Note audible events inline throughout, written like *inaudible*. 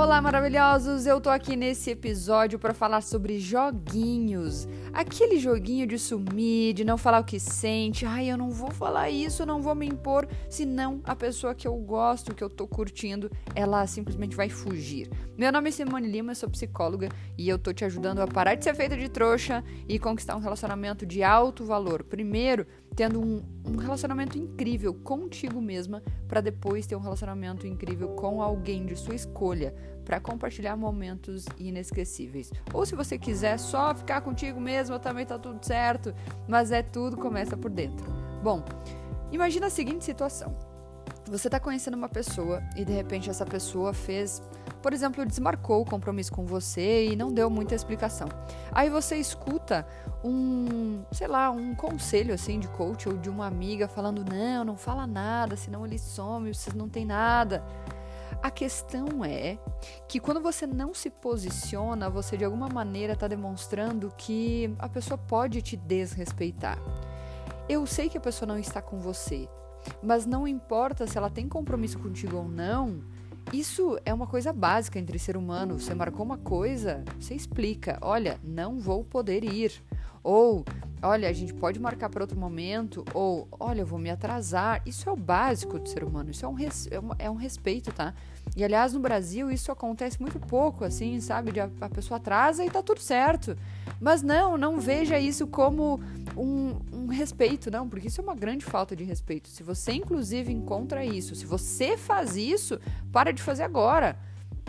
Olá, maravilhosos! Eu tô aqui nesse episódio para falar sobre joguinhos. Aquele joguinho de sumir, de não falar o que sente. Ai, eu não vou falar isso, não vou me impor, senão a pessoa que eu gosto, que eu tô curtindo, ela simplesmente vai fugir. Meu nome é Simone Lima, eu sou psicóloga e eu tô te ajudando a parar de ser feita de trouxa e conquistar um relacionamento de alto valor. Primeiro, tendo um, um relacionamento incrível contigo mesma, para depois ter um relacionamento incrível com alguém de sua escolha, para compartilhar momentos inesquecíveis. Ou se você quiser só ficar contigo mesma, também tá tudo certo, mas é tudo começa por dentro. Bom, imagina a seguinte situação. Você está conhecendo uma pessoa e de repente essa pessoa fez por exemplo, desmarcou o compromisso com você e não deu muita explicação. Aí você escuta um, sei lá, um conselho assim de coach ou de uma amiga falando: "Não, não fala nada, senão ele some, vocês não tem nada". A questão é que quando você não se posiciona, você de alguma maneira está demonstrando que a pessoa pode te desrespeitar. Eu sei que a pessoa não está com você, mas não importa se ela tem compromisso contigo ou não, isso é uma coisa básica entre ser humano. Você marcou uma coisa, você explica: olha, não vou poder ir. Ou, olha, a gente pode marcar para outro momento. Ou, olha, eu vou me atrasar. Isso é o básico do ser humano. Isso é um, res, é, um, é um respeito, tá? E aliás, no Brasil, isso acontece muito pouco, assim, sabe? De a, a pessoa atrasa e tá tudo certo. Mas não, não veja isso como um, um, respeito, não, porque isso é uma grande falta de respeito. Se você, inclusive, encontra isso, se você faz isso, para de fazer agora,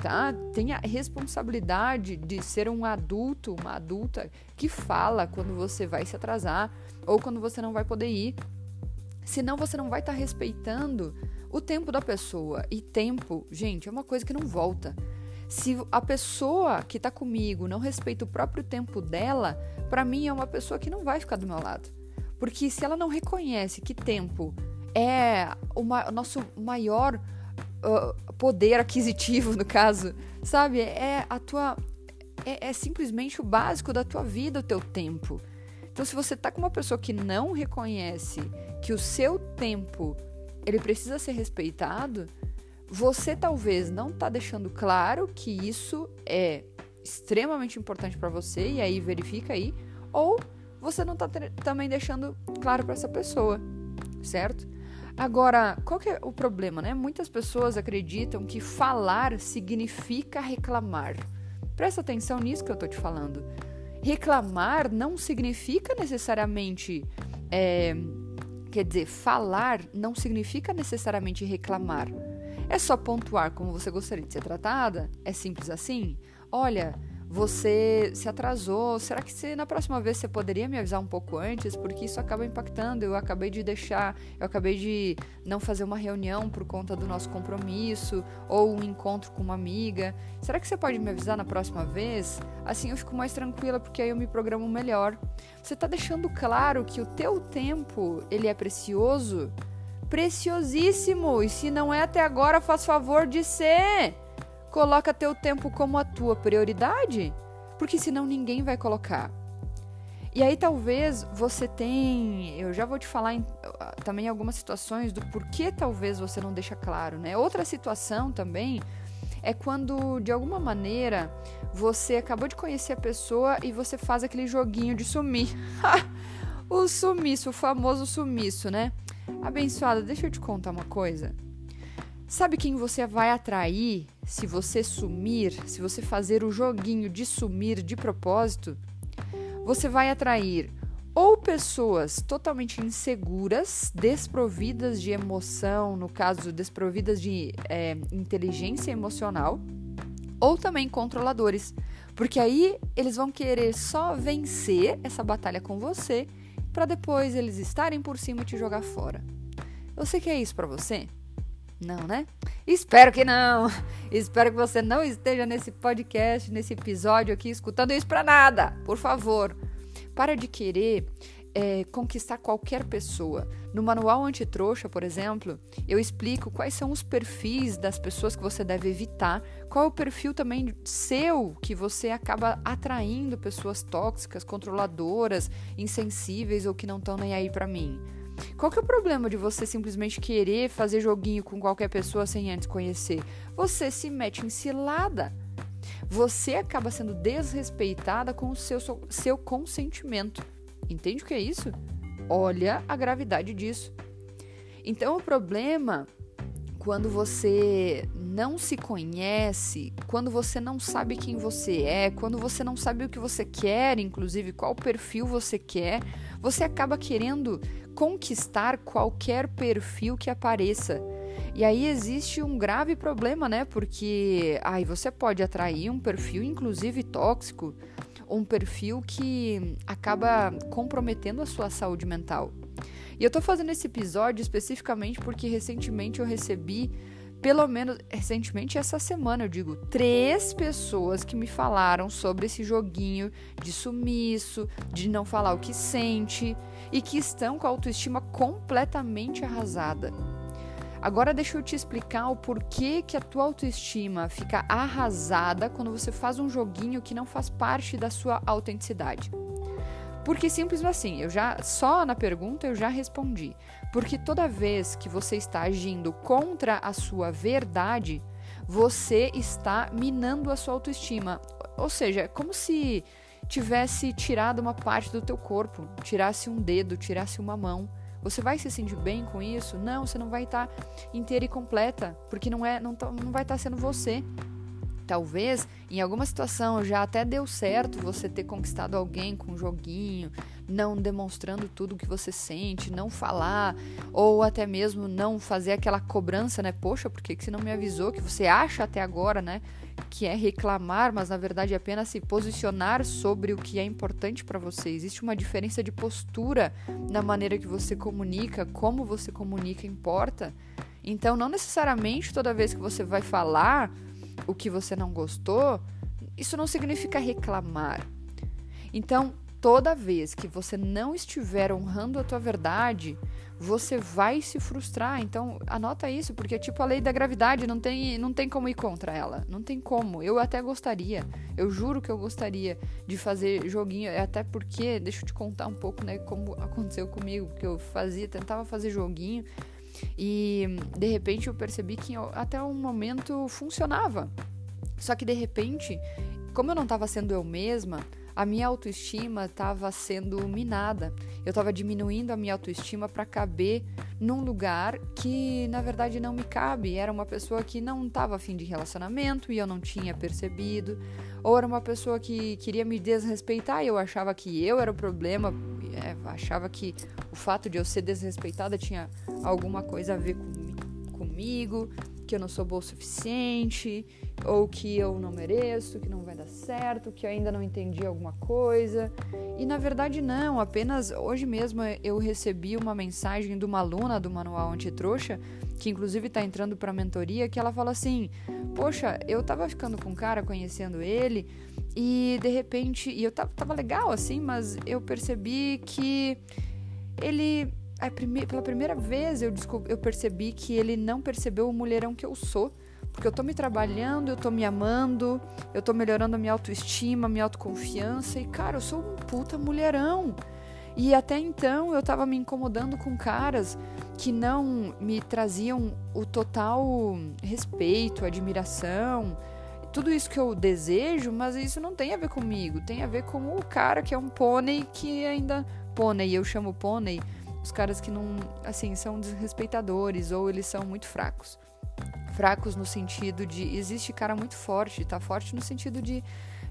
tá? Tenha responsabilidade de ser um adulto, uma adulta que fala quando você vai se atrasar ou quando você não vai poder ir. Senão você não vai estar tá respeitando o tempo da pessoa. E tempo, gente, é uma coisa que não volta. Se a pessoa que está comigo não respeita o próprio tempo dela, para mim é uma pessoa que não vai ficar do meu lado. Porque se ela não reconhece que tempo é o nosso maior poder aquisitivo, no caso, sabe? É a tua. É, é, simplesmente o básico da tua vida, o teu tempo. Então, se você tá com uma pessoa que não reconhece que o seu tempo ele precisa ser respeitado, você talvez não está deixando claro que isso é extremamente importante para você e aí verifica aí, ou você não está também deixando claro para essa pessoa, certo? Agora, qual que é o problema, né? Muitas pessoas acreditam que falar significa reclamar. Presta atenção nisso que eu tô te falando. Reclamar não significa necessariamente. É, quer dizer, falar não significa necessariamente reclamar. É só pontuar como você gostaria de ser tratada? É simples assim? Olha, você se atrasou. Será que se, na próxima vez você poderia me avisar um pouco antes? Porque isso acaba impactando. Eu acabei de deixar, eu acabei de não fazer uma reunião por conta do nosso compromisso ou um encontro com uma amiga. Será que você pode me avisar na próxima vez? Assim eu fico mais tranquila porque aí eu me programo melhor. Você está deixando claro que o teu tempo ele é precioso preciosíssimo. E se não é até agora, faz favor de ser. Coloca teu tempo como a tua prioridade, porque senão ninguém vai colocar. E aí talvez você tem, eu já vou te falar em, também algumas situações do porquê talvez você não deixa claro, né? Outra situação também é quando de alguma maneira você acabou de conhecer a pessoa e você faz aquele joguinho de sumir. *laughs* o sumiço, o famoso sumiço, né? Abençoada, deixa eu te contar uma coisa. Sabe quem você vai atrair se você sumir, se você fazer o joguinho de sumir de propósito? Você vai atrair ou pessoas totalmente inseguras, desprovidas de emoção, no caso, desprovidas de é, inteligência emocional, ou também controladores, porque aí eles vão querer só vencer essa batalha com você para depois eles estarem por cima e te jogar fora. Eu sei que é isso para você? Não, né? Espero que não. Espero que você não esteja nesse podcast, nesse episódio aqui escutando isso para nada. Por favor, para de querer é, conquistar qualquer pessoa. No manual antitrouxa, por exemplo, eu explico quais são os perfis das pessoas que você deve evitar, qual é o perfil também seu que você acaba atraindo pessoas tóxicas, controladoras, insensíveis ou que não estão nem aí para mim. Qual que é o problema de você simplesmente querer fazer joguinho com qualquer pessoa sem antes conhecer? Você se mete em cilada. Você acaba sendo desrespeitada com o seu, seu consentimento. Entende o que é isso? Olha a gravidade disso. Então o problema quando você não se conhece, quando você não sabe quem você é, quando você não sabe o que você quer, inclusive qual perfil você quer, você acaba querendo conquistar qualquer perfil que apareça. E aí existe um grave problema, né? Porque aí você pode atrair um perfil inclusive tóxico, um perfil que acaba comprometendo a sua saúde mental. E eu tô fazendo esse episódio especificamente porque recentemente eu recebi, pelo menos recentemente essa semana, eu digo, três pessoas que me falaram sobre esse joguinho de sumiço, de não falar o que sente e que estão com a autoestima completamente arrasada. Agora deixa eu te explicar o porquê que a tua autoestima fica arrasada quando você faz um joguinho que não faz parte da sua autenticidade. Porque simples assim, eu já só na pergunta eu já respondi. Porque toda vez que você está agindo contra a sua verdade, você está minando a sua autoestima. Ou seja, é como se tivesse tirado uma parte do teu corpo, tirasse um dedo, tirasse uma mão. Você vai se sentir bem com isso? Não, você não vai estar tá inteira e completa, porque não é, não, tá, não vai estar tá sendo você. Talvez em alguma situação já até deu certo você ter conquistado alguém com um joguinho, não demonstrando tudo o que você sente, não falar, ou até mesmo não fazer aquela cobrança, né? Poxa, por que, que você não me avisou? Que você acha até agora, né? Que é reclamar, mas na verdade é apenas se posicionar sobre o que é importante para você. Existe uma diferença de postura na maneira que você comunica, como você comunica importa. Então, não necessariamente toda vez que você vai falar o que você não gostou, isso não significa reclamar. Então, toda vez que você não estiver honrando a tua verdade, você vai se frustrar. Então, anota isso, porque é tipo a lei da gravidade, não tem, não tem como ir contra ela. Não tem como. Eu até gostaria, eu juro que eu gostaria de fazer joguinho, até porque, deixa eu te contar um pouco, né, como aconteceu comigo, que eu fazia, tentava fazer joguinho e de repente eu percebi que até um momento funcionava. Só que de repente, como eu não estava sendo eu mesma, a minha autoestima estava sendo minada. Eu estava diminuindo a minha autoestima para caber num lugar que na verdade não me cabe. Era uma pessoa que não estava afim de relacionamento e eu não tinha percebido. Ou era uma pessoa que queria me desrespeitar e eu achava que eu era o problema. É, achava que o fato de eu ser desrespeitada tinha alguma coisa a ver com, comigo que eu não sou boa o suficiente, ou que eu não mereço, que não vai dar certo, que eu ainda não entendi alguma coisa. E na verdade não, apenas hoje mesmo eu recebi uma mensagem de uma aluna do Manual Antitrouxa, que inclusive está entrando para mentoria, que ela fala assim: "Poxa, eu tava ficando com um cara, conhecendo ele, e de repente, e eu tava, tava legal assim, mas eu percebi que ele prime pela primeira vez eu, eu percebi que ele não percebeu o mulherão que eu sou. Porque eu tô me trabalhando, eu tô me amando, eu tô melhorando a minha autoestima, minha autoconfiança. E, cara, eu sou um puta mulherão. E até então eu tava me incomodando com caras que não me traziam o total respeito, admiração, tudo isso que eu desejo, mas isso não tem a ver comigo, tem a ver com o cara que é um pônei que ainda. Pônei, eu chamo pônei os caras que não, assim, são desrespeitadores ou eles são muito fracos. Fracos no sentido de existe cara muito forte, tá forte no sentido de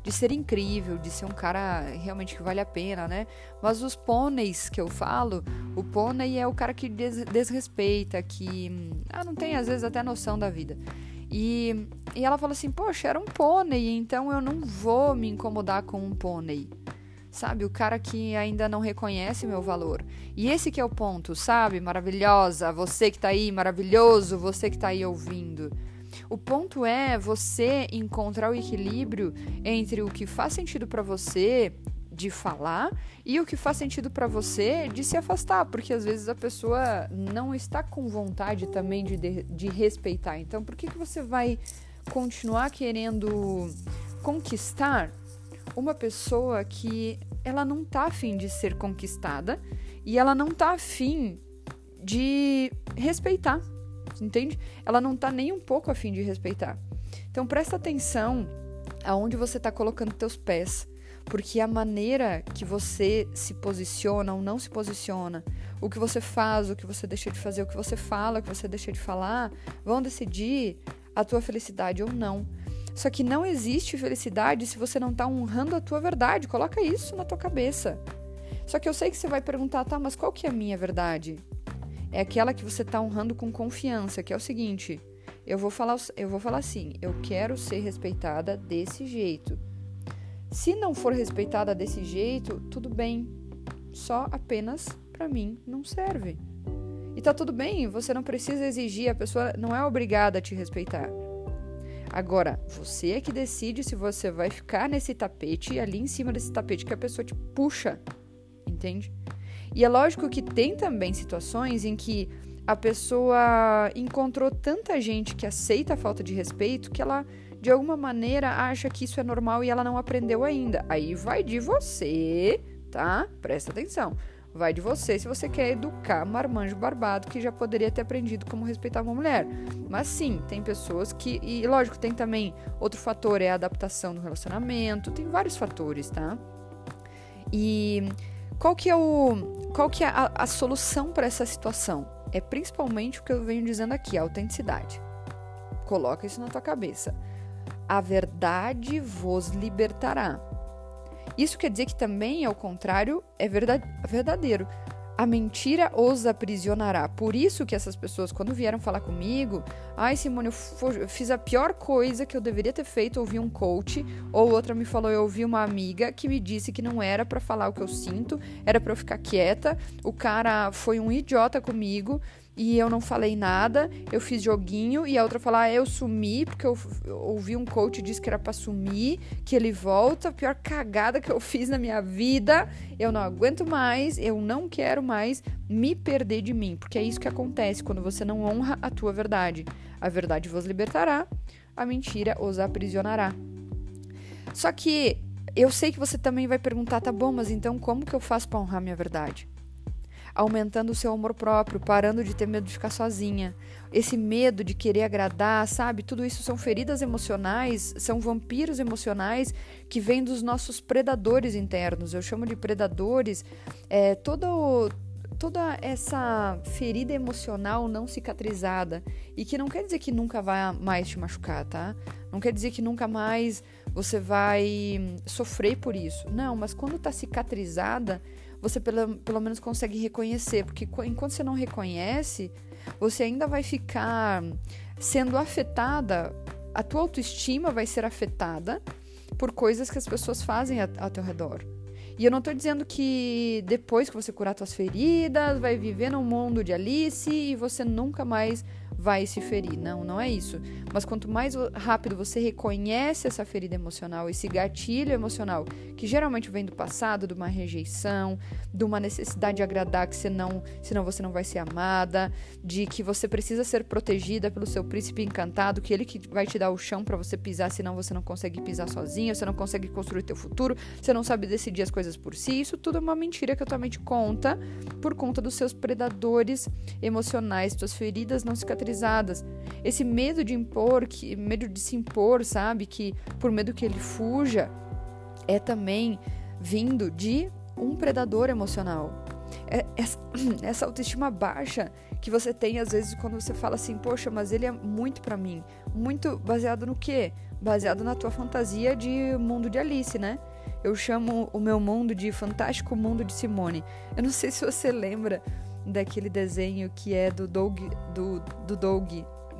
de ser incrível, de ser um cara realmente que vale a pena, né? Mas os pôneis que eu falo, o pônei é o cara que des desrespeita, que ah, não tem às vezes até noção da vida. E, e ela falou assim: Poxa, era um pônei, então eu não vou me incomodar com um pônei sabe? O cara que ainda não reconhece meu valor. E esse que é o ponto, sabe? Maravilhosa, você que tá aí, maravilhoso, você que tá aí ouvindo. O ponto é você encontrar o equilíbrio entre o que faz sentido para você de falar e o que faz sentido para você de se afastar, porque às vezes a pessoa não está com vontade também de, de, de respeitar. Então, por que, que você vai continuar querendo conquistar uma pessoa que ela não tá afim de ser conquistada e ela não tá afim de respeitar, entende? Ela não tá nem um pouco afim de respeitar. Então presta atenção aonde você está colocando teus pés, porque a maneira que você se posiciona ou não se posiciona, o que você faz, o que você deixa de fazer, o que você fala, o que você deixa de falar, vão decidir a tua felicidade ou não. Só que não existe felicidade se você não está honrando a tua verdade. Coloca isso na tua cabeça. Só que eu sei que você vai perguntar, tá, mas qual que é a minha verdade? É aquela que você está honrando com confiança, que é o seguinte: eu vou falar, eu vou falar assim, eu quero ser respeitada desse jeito. Se não for respeitada desse jeito, tudo bem. Só apenas para mim não serve. E tá tudo bem, você não precisa exigir, a pessoa não é obrigada a te respeitar. Agora, você é que decide se você vai ficar nesse tapete, ali em cima desse tapete que a pessoa te puxa, entende? E é lógico que tem também situações em que a pessoa encontrou tanta gente que aceita a falta de respeito que ela de alguma maneira acha que isso é normal e ela não aprendeu ainda. Aí vai de você, tá? Presta atenção. Vai de você se você quer educar marmanjo barbado que já poderia ter aprendido como respeitar uma mulher. Mas sim, tem pessoas que. E lógico, tem também outro fator, é a adaptação do relacionamento. Tem vários fatores, tá? E qual que é o. Qual que é a, a solução para essa situação? É principalmente o que eu venho dizendo aqui, a autenticidade. Coloca isso na tua cabeça. A verdade vos libertará. Isso quer dizer que também, ao contrário, é verdadeiro. A mentira os aprisionará. Por isso que essas pessoas, quando vieram falar comigo, ai Simone, eu fiz a pior coisa que eu deveria ter feito, ouvi um coach, ou outra me falou, eu ouvi uma amiga que me disse que não era para falar o que eu sinto, era para eu ficar quieta. O cara foi um idiota comigo e eu não falei nada, eu fiz joguinho e a outra falar, ah, eu sumi, porque eu, ouvi um coach disse que era pra sumir, que ele volta, pior cagada que eu fiz na minha vida, eu não aguento mais, eu não quero mais me perder de mim, porque é isso que acontece quando você não honra a tua verdade. A verdade vos libertará, a mentira os aprisionará. Só que eu sei que você também vai perguntar, tá bom, mas então como que eu faço para honrar minha verdade? Aumentando o seu amor próprio, parando de ter medo de ficar sozinha. Esse medo de querer agradar, sabe? Tudo isso são feridas emocionais, são vampiros emocionais que vêm dos nossos predadores internos. Eu chamo de predadores é, todo, toda essa ferida emocional não cicatrizada e que não quer dizer que nunca vai mais te machucar, tá? Não quer dizer que nunca mais você vai sofrer por isso. Não, mas quando tá cicatrizada, você pelo, pelo menos consegue reconhecer, porque enquanto você não reconhece, você ainda vai ficar sendo afetada, a tua autoestima vai ser afetada por coisas que as pessoas fazem ao teu redor. E eu não estou dizendo que depois que você curar suas feridas, vai viver num mundo de Alice e você nunca mais vai se ferir. Não, não é isso. Mas quanto mais rápido você reconhece essa ferida emocional, esse gatilho emocional, que geralmente vem do passado, de uma rejeição, de uma necessidade de agradar que senão, senão você não vai ser amada, de que você precisa ser protegida pelo seu príncipe encantado, que ele que vai te dar o chão para você pisar, senão você não consegue pisar sozinho, você não consegue construir teu futuro, você não sabe decidir as coisas por si. Isso tudo é uma mentira que a tua mente conta por conta dos seus predadores emocionais, tuas feridas não cicatrizadas esse medo de impor, que medo de se impor, sabe? Que por medo que ele fuja, é também vindo de um predador emocional. É, essa, *clears throat* essa autoestima baixa que você tem às vezes quando você fala assim, poxa, mas ele é muito para mim. Muito baseado no quê? Baseado na tua fantasia de mundo de Alice, né? Eu chamo o meu mundo de fantástico mundo de Simone. Eu não sei se você lembra daquele desenho que é do Doug. Do, do Doug.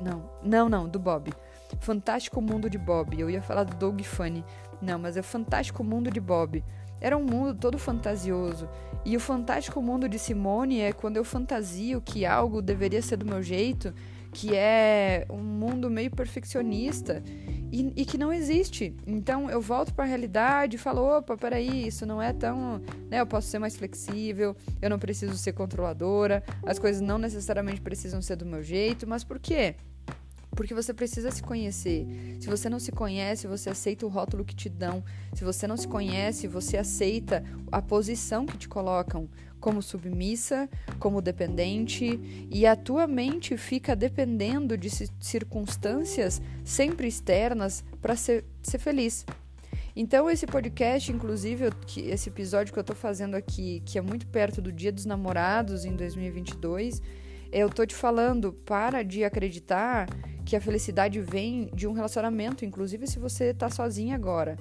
Não, não, não, do Bob. Fantástico Mundo de Bob. Eu ia falar do Doug Funny. Não, mas é o Fantástico Mundo de Bob. Era um mundo todo fantasioso. E o Fantástico Mundo de Simone é quando eu fantasio que algo deveria ser do meu jeito, que é um mundo meio perfeccionista e, e, que não existe. Então eu volto para a realidade e falo: opa, peraí, isso não é tão. Né, eu posso ser mais flexível, eu não preciso ser controladora, as coisas não necessariamente precisam ser do meu jeito, mas por quê? Porque você precisa se conhecer. Se você não se conhece, você aceita o rótulo que te dão. Se você não se conhece, você aceita a posição que te colocam como submissa, como dependente, e a tua mente fica dependendo de circunstâncias sempre externas para ser, ser feliz. Então, esse podcast, inclusive, esse episódio que eu tô fazendo aqui, que é muito perto do Dia dos Namorados em 2022, eu tô te falando, para de acreditar que a felicidade vem de um relacionamento, inclusive se você tá sozinha agora.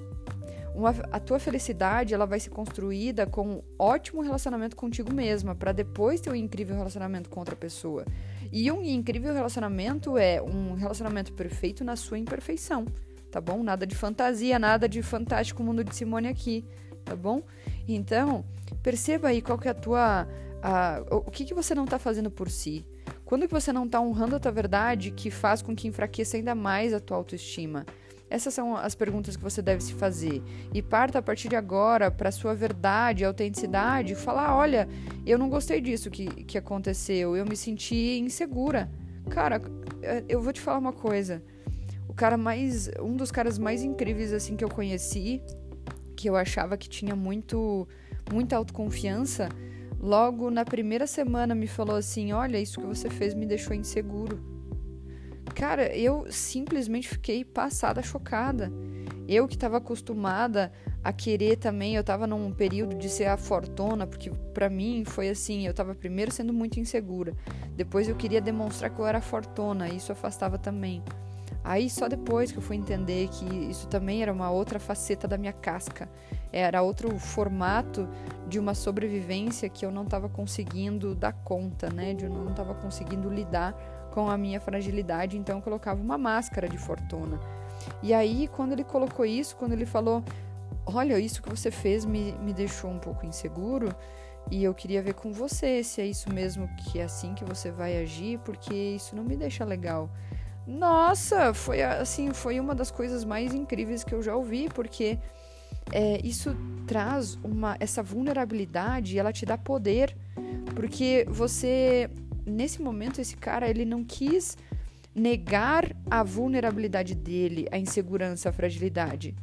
Uma, a tua felicidade ela vai ser construída com um ótimo relacionamento contigo mesma, para depois ter um incrível relacionamento com outra pessoa. E um incrível relacionamento é um relacionamento perfeito na sua imperfeição tá bom? Nada de fantasia, nada de fantástico mundo de Simone aqui, tá bom? Então, perceba aí qual que é a tua... A, o que, que você não está fazendo por si. Quando que você não está honrando a tua verdade que faz com que enfraqueça ainda mais a tua autoestima? Essas são as perguntas que você deve se fazer. E parta a partir de agora para sua verdade, autenticidade, falar: olha, eu não gostei disso que, que aconteceu, eu me senti insegura. Cara, é, eu vou te falar uma coisa cara mais. Um dos caras mais incríveis, assim, que eu conheci, que eu achava que tinha muito. muita autoconfiança, logo na primeira semana me falou assim: Olha, isso que você fez me deixou inseguro. Cara, eu simplesmente fiquei passada, chocada. Eu que estava acostumada a querer também, eu estava num período de ser a fortuna, porque para mim foi assim, eu estava primeiro sendo muito insegura. Depois eu queria demonstrar que eu era fortuna, e isso afastava também. Aí só depois que eu fui entender que isso também era uma outra faceta da minha casca, era outro formato de uma sobrevivência que eu não estava conseguindo dar conta, né? De eu não estava conseguindo lidar com a minha fragilidade, então eu colocava uma máscara de fortuna. E aí, quando ele colocou isso, quando ele falou: Olha, isso que você fez me, me deixou um pouco inseguro, e eu queria ver com você se é isso mesmo que é assim que você vai agir, porque isso não me deixa legal. Nossa, foi assim, foi uma das coisas mais incríveis que eu já ouvi, porque é, isso traz uma essa vulnerabilidade, ela te dá poder, porque você nesse momento esse cara ele não quis negar a vulnerabilidade dele, a insegurança, a fragilidade.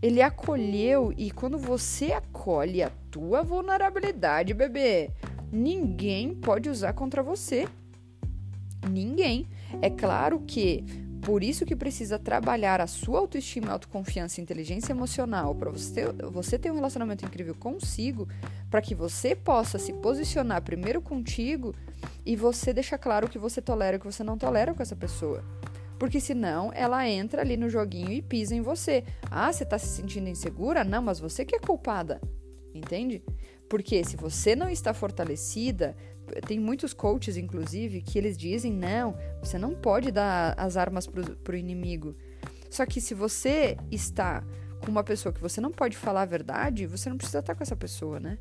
Ele acolheu e quando você acolhe a tua vulnerabilidade, bebê, ninguém pode usar contra você. Ninguém. É claro que por isso que precisa trabalhar a sua autoestima, autoconfiança e inteligência emocional para você, você ter um relacionamento incrível consigo, para que você possa se posicionar primeiro contigo e você deixar claro o que você tolera e o que você não tolera com essa pessoa. Porque senão ela entra ali no joguinho e pisa em você. Ah, você está se sentindo insegura? Não, mas você que é culpada. Entende? Porque se você não está fortalecida, tem muitos coaches, inclusive, que eles dizem: não, você não pode dar as armas para o inimigo. Só que se você está com uma pessoa que você não pode falar a verdade, você não precisa estar com essa pessoa, né?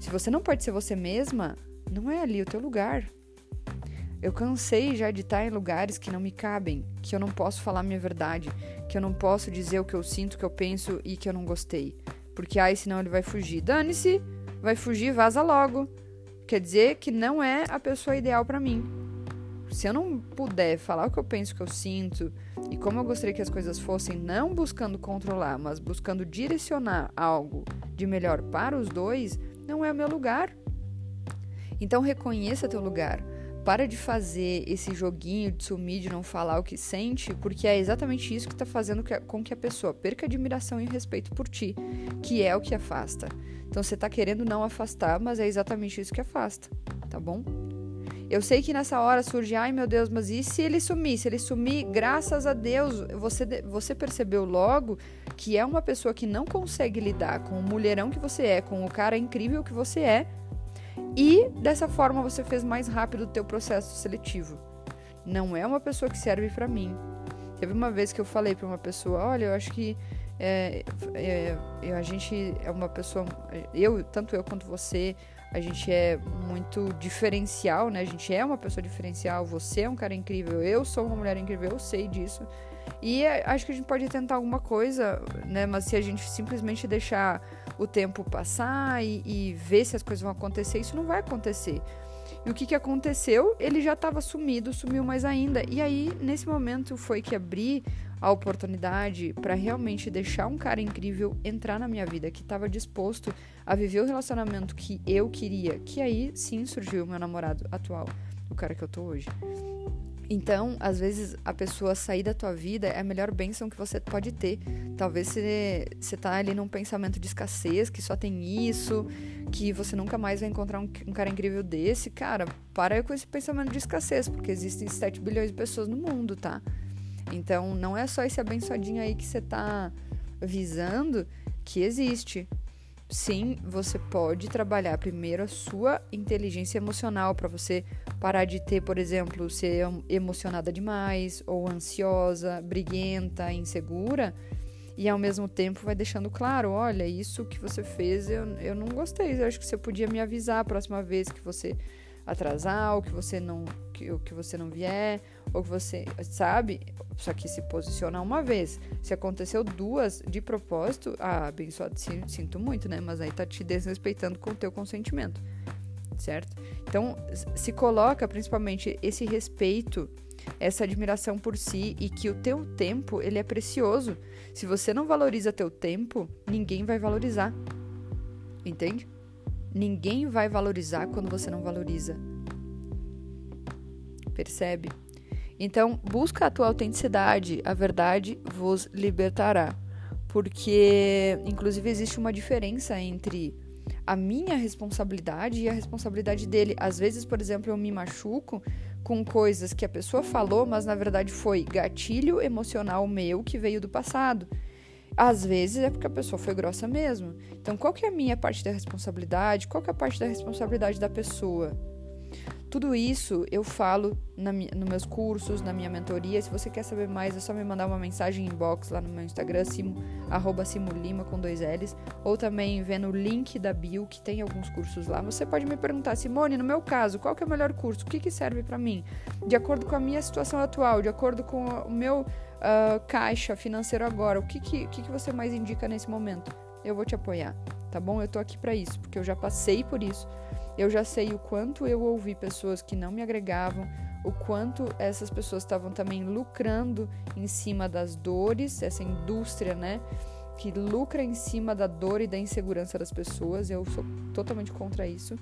Se você não pode ser você mesma, não é ali o teu lugar. Eu cansei já de estar em lugares que não me cabem, que eu não posso falar minha verdade, que eu não posso dizer o que eu sinto, o que eu penso e que eu não gostei. Porque aí senão ele vai fugir. Dane-se, vai fugir, vaza logo. Quer dizer que não é a pessoa ideal para mim. Se eu não puder falar o que eu penso, o que eu sinto e como eu gostaria que as coisas fossem, não buscando controlar, mas buscando direcionar algo de melhor para os dois, não é o meu lugar. Então reconheça teu lugar. Para de fazer esse joguinho de sumir, de não falar o que sente, porque é exatamente isso que está fazendo com que a pessoa perca admiração e respeito por ti, que é o que afasta. Então você está querendo não afastar, mas é exatamente isso que afasta, tá bom? Eu sei que nessa hora surge, ai meu Deus, mas e se ele sumir? Se ele sumir, graças a Deus, você, você percebeu logo que é uma pessoa que não consegue lidar com o mulherão que você é, com o cara incrível que você é, e dessa forma você fez mais rápido o teu processo seletivo. Não é uma pessoa que serve para mim. Teve uma vez que eu falei para uma pessoa, olha, eu acho que é, é, a gente é uma pessoa, eu tanto eu quanto você, a gente é muito diferencial, né? A gente é uma pessoa diferencial. Você é um cara incrível, eu sou uma mulher incrível, eu sei disso. E acho que a gente pode tentar alguma coisa, né? Mas se a gente simplesmente deixar o tempo passar e, e ver se as coisas vão acontecer, isso não vai acontecer. E o que, que aconteceu? Ele já estava sumido, sumiu mais ainda. E aí, nesse momento, foi que abri a oportunidade para realmente deixar um cara incrível entrar na minha vida, que estava disposto a viver o relacionamento que eu queria. Que aí sim surgiu o meu namorado atual, o cara que eu tô hoje. Então, às vezes, a pessoa sair da tua vida é a melhor bênção que você pode ter. Talvez você, você tá ali num pensamento de escassez, que só tem isso, que você nunca mais vai encontrar um, um cara incrível desse. Cara, para com esse pensamento de escassez, porque existem 7 bilhões de pessoas no mundo, tá? Então, não é só esse abençoadinho aí que você tá visando que existe sim, você pode trabalhar primeiro a sua inteligência emocional para você parar de ter, por exemplo, ser emocionada demais ou ansiosa, briguenta, insegura. E ao mesmo tempo vai deixando claro, olha, isso que você fez eu, eu não gostei. Eu acho que você podia me avisar a próxima vez que você atrasar, ou que você não que, ou que você não vier, ou que você, sabe? Só que se posiciona uma vez. Se aconteceu duas de propósito, ah, abençoado, sinto muito, né? Mas aí tá te desrespeitando com o teu consentimento, certo? Então, se coloca principalmente esse respeito, essa admiração por si e que o teu tempo, ele é precioso. Se você não valoriza teu tempo, ninguém vai valorizar. Entende? Ninguém vai valorizar quando você não valoriza. Percebe? Então, busca a tua autenticidade, a verdade vos libertará. Porque, inclusive, existe uma diferença entre a minha responsabilidade e a responsabilidade dele. Às vezes, por exemplo, eu me machuco com coisas que a pessoa falou, mas na verdade foi gatilho emocional meu que veio do passado. Às vezes é porque a pessoa foi grossa mesmo. Então, qual que é a minha parte da responsabilidade? Qual que é a parte da responsabilidade da pessoa? Tudo isso eu falo na, nos meus cursos, na minha mentoria. Se você quer saber mais, é só me mandar uma mensagem inbox lá no meu Instagram, simo, simulima com dois L's. Ou também vendo o link da bio, que tem alguns cursos lá. Você pode me perguntar, Simone, no meu caso, qual que é o melhor curso? O que, que serve para mim? De acordo com a minha situação atual, de acordo com o meu uh, caixa financeiro agora, o que, que, que, que você mais indica nesse momento? Eu vou te apoiar, tá bom? Eu tô aqui para isso, porque eu já passei por isso. Eu já sei o quanto eu ouvi pessoas que não me agregavam, o quanto essas pessoas estavam também lucrando em cima das dores, essa indústria, né? Que lucra em cima da dor e da insegurança das pessoas. Eu sou totalmente contra isso.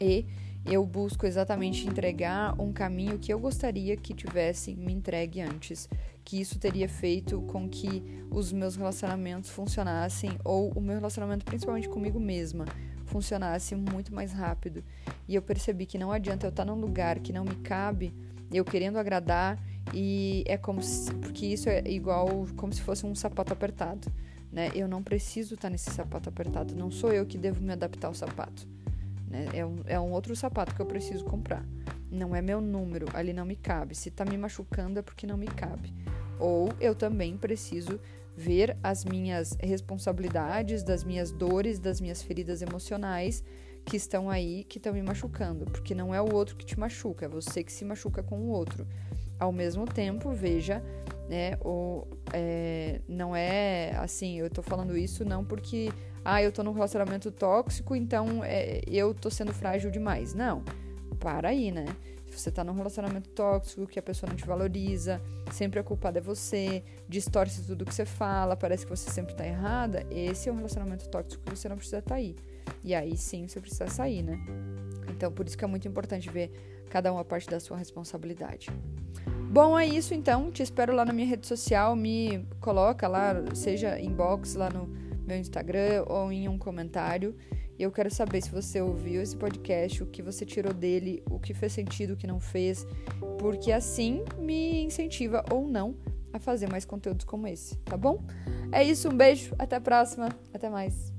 E eu busco exatamente entregar um caminho que eu gostaria que tivessem me entregue antes, que isso teria feito com que os meus relacionamentos funcionassem ou o meu relacionamento principalmente comigo mesma funcionasse muito mais rápido. E eu percebi que não adianta eu estar num lugar que não me cabe, eu querendo agradar e é como se, porque isso é igual como se fosse um sapato apertado, né? Eu não preciso estar nesse sapato apertado, não sou eu que devo me adaptar ao sapato. Né? É, um, é um outro sapato que eu preciso comprar. Não é meu número, ali não me cabe. Se tá me machucando é porque não me cabe. Ou eu também preciso ver as minhas responsabilidades, das minhas dores, das minhas feridas emocionais que estão aí, que estão me machucando. Porque não é o outro que te machuca, é você que se machuca com o outro. Ao mesmo tempo, veja, né, o, é, não é assim, eu tô falando isso não porque ah, eu tô num relacionamento tóxico, então é, eu tô sendo frágil demais. Não, para aí, né? Se você tá num relacionamento tóxico, que a pessoa não te valoriza, sempre a culpada é você, distorce tudo que você fala, parece que você sempre tá errada, esse é um relacionamento tóxico que você não precisa estar tá aí. E aí sim você precisa sair, né? Então, por isso que é muito importante ver cada uma parte da sua responsabilidade. Bom, é isso então. Te espero lá na minha rede social. Me coloca lá, seja inbox lá no meu Instagram ou em um comentário. Eu quero saber se você ouviu esse podcast, o que você tirou dele, o que fez sentido, o que não fez, porque assim me incentiva ou não a fazer mais conteúdos como esse, tá bom? É isso, um beijo, até a próxima, até mais.